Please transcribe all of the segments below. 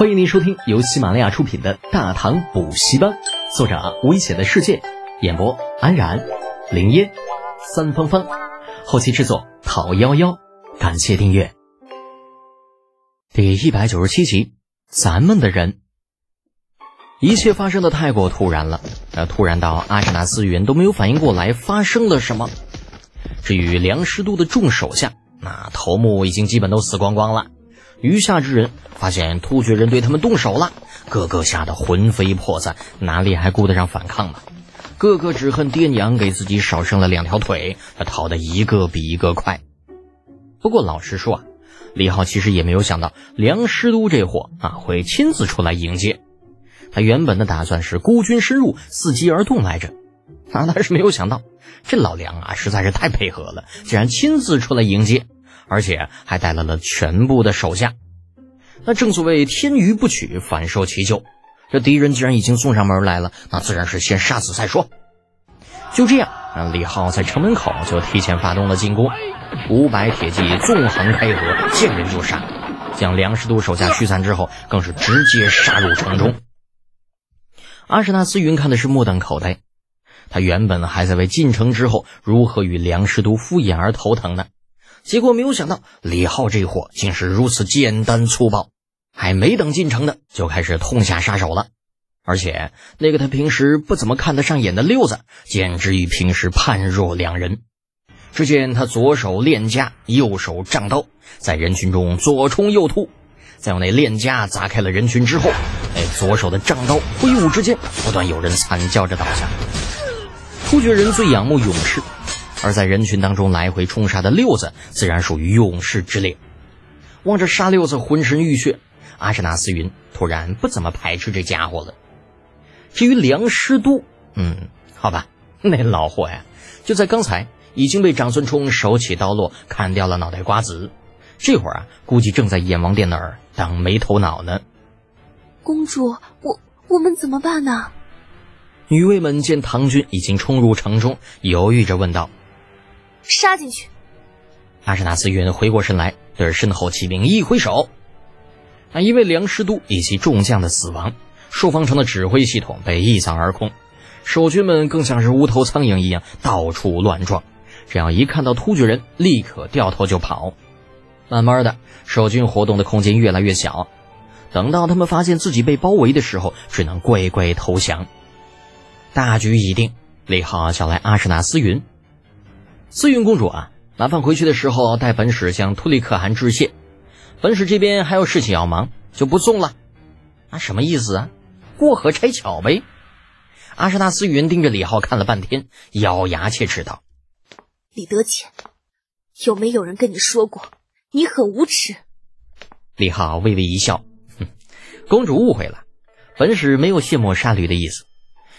欢迎您收听由喜马拉雅出品的《大唐补习班》，作者危险的世界，演播安然、林烟、三芳芳，后期制作讨幺幺，感谢订阅。第一百九十七集，咱们的人，一切发生的太过突然了，那，突然到阿什纳斯人都没有反应过来发生了什么。至于梁师都的众手下，那头目已经基本都死光光了。余下之人发现突厥人对他们动手了，个个吓得魂飞魄散，哪里还顾得上反抗呢？个个只恨爹娘给自己少生了两条腿，他逃得一个比一个快。不过老实说啊，李浩其实也没有想到梁师都这货啊会亲自出来迎接。他原本的打算是孤军深入，伺机而动来着，啊，但是没有想到这老梁啊实在是太配合了，竟然亲自出来迎接。而且还带来了全部的手下，那正所谓天余不取，反受其咎。这敌人既然已经送上门来了，那自然是先杀死再说。就这样，李浩在城门口就提前发动了进攻，五百铁骑纵横开合，见人就杀。将梁师都手下驱散之后，更是直接杀入城中。阿史那思云看的是目瞪口呆，他原本还在为进城之后如何与梁师都敷衍而头疼呢。结果没有想到，李浩这货竟是如此简单粗暴，还没等进城呢，就开始痛下杀手了。而且那个他平时不怎么看得上眼的六子，简直与平时判若两人。只见他左手链枷，右手仗刀，在人群中左冲右突，在用那链枷砸开了人群之后，哎，左手的仗刀挥舞之间，不断有人惨叫着倒下。突厥人最仰慕勇士。而在人群当中来回冲杀的六子，自然属于勇士之列。望着杀六子浑身浴血，阿什纳斯云突然不怎么排斥这家伙了。至于梁师都，嗯，好吧，那老货呀，就在刚才已经被长孙冲手起刀落砍掉了脑袋瓜子，这会儿啊，估计正在阎王殿那儿当没头脑呢。公主，我我们怎么办呢？女卫们见唐军已经冲入城中，犹豫着问道。杀进去！阿什纳斯云回过神来，对着身后骑兵一挥手。那因为梁师都以及众将的死亡，朔方城的指挥系统被一扫而空，守军们更像是无头苍蝇一样到处乱撞。只要一看到突厥人，立刻掉头就跑。慢慢的，守军活动的空间越来越小。等到他们发现自己被包围的时候，只能乖乖投降。大局已定，李浩叫来阿什纳斯云。思云公主啊，麻烦回去的时候带本使向突利可汗致谢。本使这边还有事情要忙，就不送了。啊，什么意思啊？过河拆桥呗。阿什纳斯云盯着李浩看了半天，咬牙切齿道：“李德谦，有没有人跟你说过你很无耻？”李浩微微一笑：“哼，公主误会了，本使没有卸磨杀驴的意思。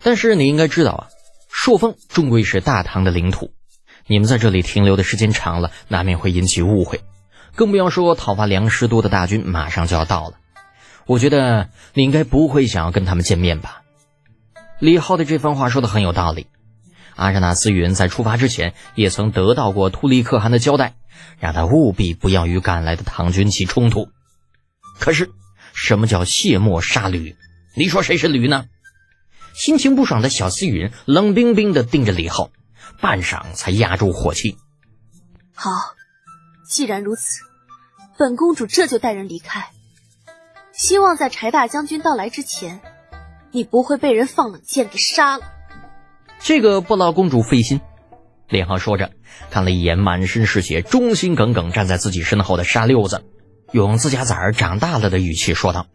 但是你应该知道啊，朔方终归是大唐的领土。”你们在这里停留的时间长了，难免会引起误会，更不要说讨伐梁师都的大军马上就要到了。我觉得你应该不会想要跟他们见面吧？李浩的这番话说的很有道理。阿扎纳斯云在出发之前也曾得到过突利可汗的交代，让他务必不要与赶来的唐军起冲突。可是，什么叫卸磨杀驴？你说谁是驴呢？心情不爽的小思云冷冰冰的盯着李浩。半晌才压住火气。好，既然如此，本公主这就带人离开。希望在柴大将军到来之前，你不会被人放冷箭给杀了。这个不劳公主费心。连航说着，看了一眼满身是血、忠心耿耿站在自己身后的沙六子，用自家崽儿长大了的语气说道：“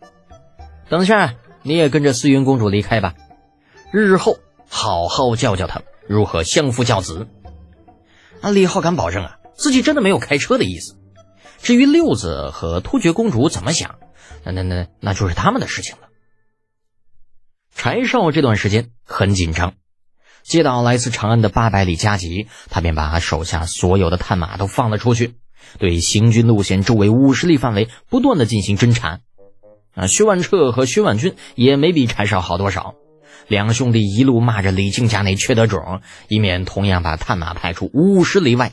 等下你也跟着思云公主离开吧，日后好好教教他们。”如何相夫教子？啊，李浩敢保证啊，自己真的没有开车的意思。至于六子和突厥公主怎么想，那那那那就是他们的事情了。柴少这段时间很紧张，接到来自长安的八百里加急，他便把手下所有的探马都放了出去，对行军路线周围五十里范围不断的进行侦查。啊，薛万彻和薛万军也没比柴少好多少。两兄弟一路骂着李靖家那缺德种，以免同样把探马派出五十里外。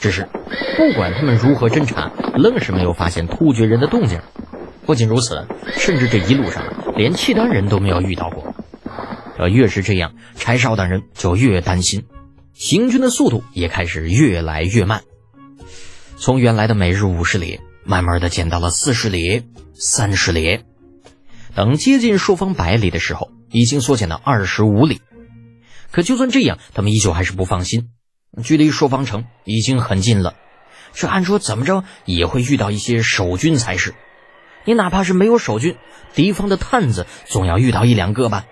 只是不管他们如何侦查，愣是没有发现突厥人的动静。不仅如此，甚至这一路上连契丹人都没有遇到过。呃，越是这样，柴少等人就越担心，行军的速度也开始越来越慢。从原来的每日五十里，慢慢的减到了四十里、三十里，等接近朔方百里的时候，已经缩减到二十五里。可就算这样，他们依旧还是不放心，距离朔方城已经很近了。这按说怎么着也会遇到一些守军才是，你哪怕是没有守军，敌方的探子总要遇到一两个吧。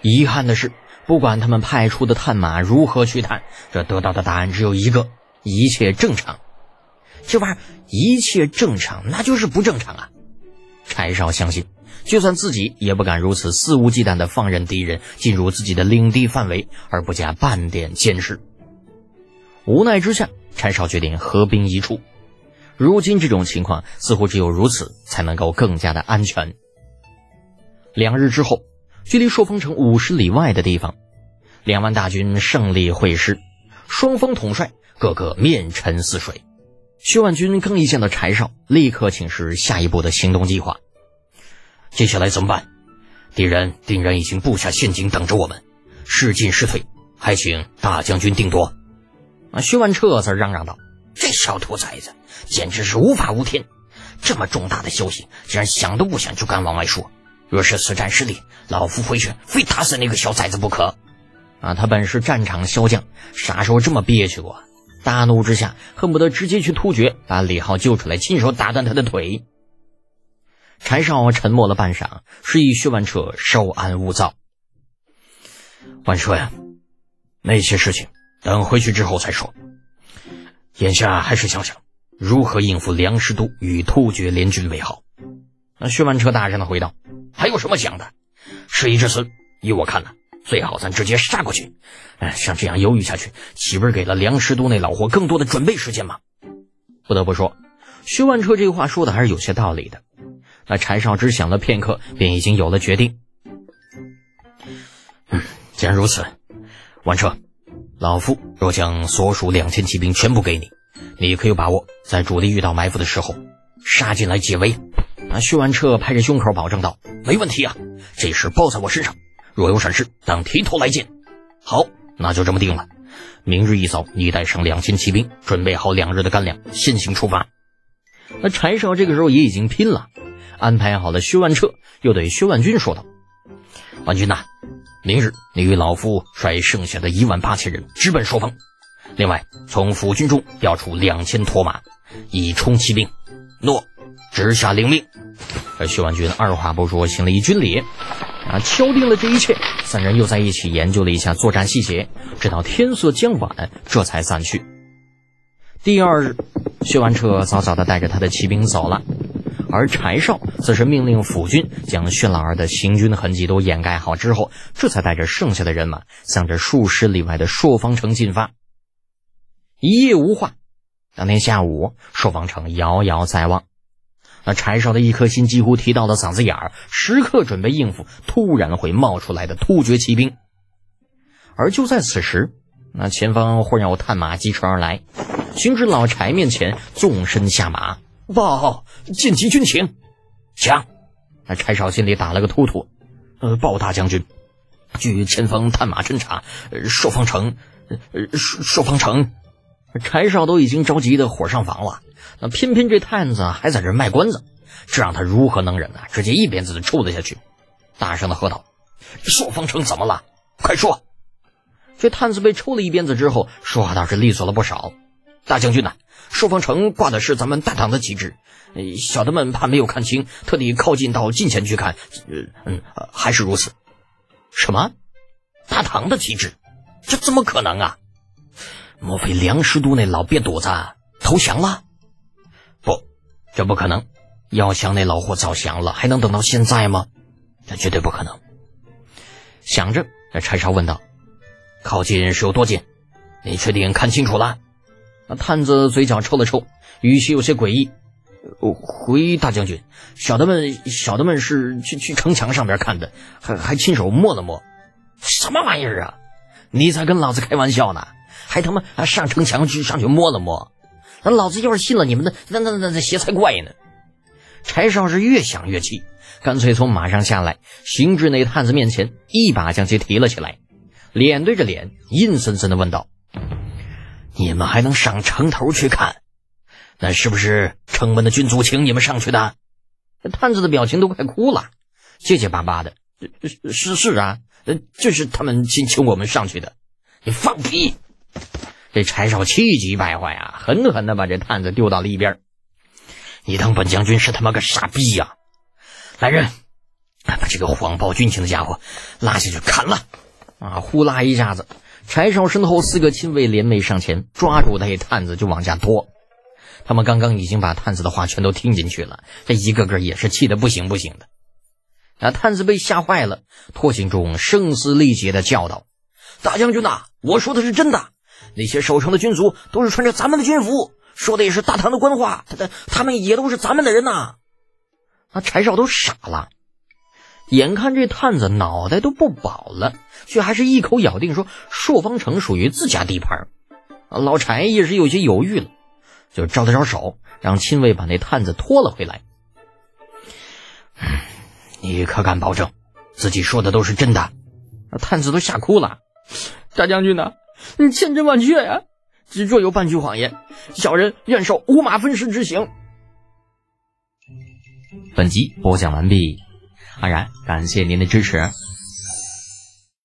遗憾的是，不管他们派出的探马如何去探，这得到的答案只有一个：一切正常。这玩意儿一切正常，那就是不正常啊！柴少相信，就算自己也不敢如此肆无忌惮地放任敌人进入自己的领地范围而不加半点监视。无奈之下，柴少决定合兵一处。如今这种情况，似乎只有如此才能够更加的安全。两日之后。距离朔风城五十里外的地方，两万大军胜利会师，双方统帅个个面沉似水。薛万军刚一见到柴少，立刻请示下一步的行动计划。接下来怎么办？敌人定然已经布下陷阱等着我们，是进是退，还请大将军定夺。啊！薛万彻则嚷嚷道：“这小兔崽子简直是无法无天！这么重大的消息，竟然想都不想就敢往外说。”若是此战失利，老夫回去非打死那个小崽子不可！啊，他本是战场骁将，啥时候这么憋屈过？大怒之下，恨不得直接去突厥把李浩救出来，亲手打断他的腿。柴少沉默了半晌，示意薛万彻稍安勿躁。万彻呀，那些事情等回去之后再说。眼下还是想想如何应付梁师都与突厥联军为好。那薛万彻大声的回道。还有什么讲的？事已至此，依我看呢，最好咱直接杀过去。哎，像这样犹豫下去，岂不是给了梁师都那老货更多的准备时间吗？不得不说，薛万彻这话说的还是有些道理的。那柴少只想了片刻，便已经有了决定。嗯，既然如此，万彻，老夫若将所属两千骑兵全部给你，你可有把握在主力遇到埋伏的时候杀进来解围？那！薛万彻拍着胸口保证道：“没问题啊，这事包在我身上。若有闪失，当提头来见。”好，那就这么定了。明日一早，你带上两千骑兵，准备好两日的干粮，先行出发。那柴少这个时候也已经拼了，安排好了薛万彻，又对薛万军说道：“万军呐，明日你与老夫率剩下的一万八千人直奔朔方，另外从府军中调出两千驼马，以充骑兵。”诺。直下领命。而薛万军二话不说，行了一军礼，啊，敲定了这一切。三人又在一起研究了一下作战细节，直到天色将晚，这才散去。第二日，薛万彻早早的带着他的骑兵走了，而柴少则是命令府军将薛老儿的行军痕迹都掩盖好之后，这才带着剩下的人马，向着数十里外的朔方城进发。一夜无话，当天下午，朔方城遥遥在望。那柴少的一颗心几乎提到了嗓子眼儿，时刻准备应付突然会冒出来的突厥骑兵。而就在此时，那前方忽然有探马疾驰而来，行至老柴面前，纵身下马，报紧急军情。讲，那柴少心里打了个突突。呃，报大将军，据前方探马侦查，朔方城，呃，朔方城。柴少都已经着急的火上房了。那偏偏这探子还在这卖关子，这让他如何能忍呢？直接一鞭子就抽了下去，大声的喝道：“朔方城怎么了？快说！”这探子被抽了一鞭子之后，说话倒是利索了不少。大将军呐，朔方城挂的是咱们大唐的旗帜，小的们怕没有看清，特地靠近到近前去看。嗯嗯，还是如此。什么？大唐的旗帜？这怎么可能啊？莫非梁师都那老瘪犊子投降了？不这不可能，要想那老货早降了，还能等到现在吗？这绝对不可能。想着，那柴少问道：“靠近是有多近？你确定看清楚了？”那探子嘴角抽了抽，语气有些诡异：“回大将军，小的们，小的们是去去城墙上边看的，还还亲手摸了摸。什么玩意儿啊？你在跟老子开玩笑呢？还他妈还上城墙去上去摸了摸？”那老子要是信了你们的，那那那那邪才怪呢！柴少是越想越气，干脆从马上下来，行至那探子面前，一把将其提了起来，脸对着脸，阴森森的问道：“你们还能上城头去看？那是不是城门的军卒请你们上去的？”探子的表情都快哭了，结结巴巴的：“是是啊，就是他们请请我们上去的。”你放屁！这柴少气急败坏啊，狠狠的把这探子丢到了一边。你当本将军是他妈个傻逼呀！来人，把这个谎报军情的家伙拉下去砍了！啊，呼啦一下子，柴少身后四个亲卫联袂上前，抓住那探子就往下拖。他们刚刚已经把探子的话全都听进去了，这一个个也是气得不行不行的。那探子被吓坏了，拖行中声嘶力竭的叫道：“大将军呐，我说的是真的，那些守城的军卒都是穿着咱们的军服。”说的也是大唐的官话，他的他们也都是咱们的人呐。那柴少都傻了，眼看这探子脑袋都不保了，却还是一口咬定说朔方城属于自家地盘。老柴也是有些犹豫了，就招了招手，让亲卫把那探子拖了回来。你可敢保证自己说的都是真的？探子都吓哭了。大将军呐，你千真万确呀！只若有半句谎言，小人愿受五马分尸之刑。本集播讲完毕，安然感谢您的支持。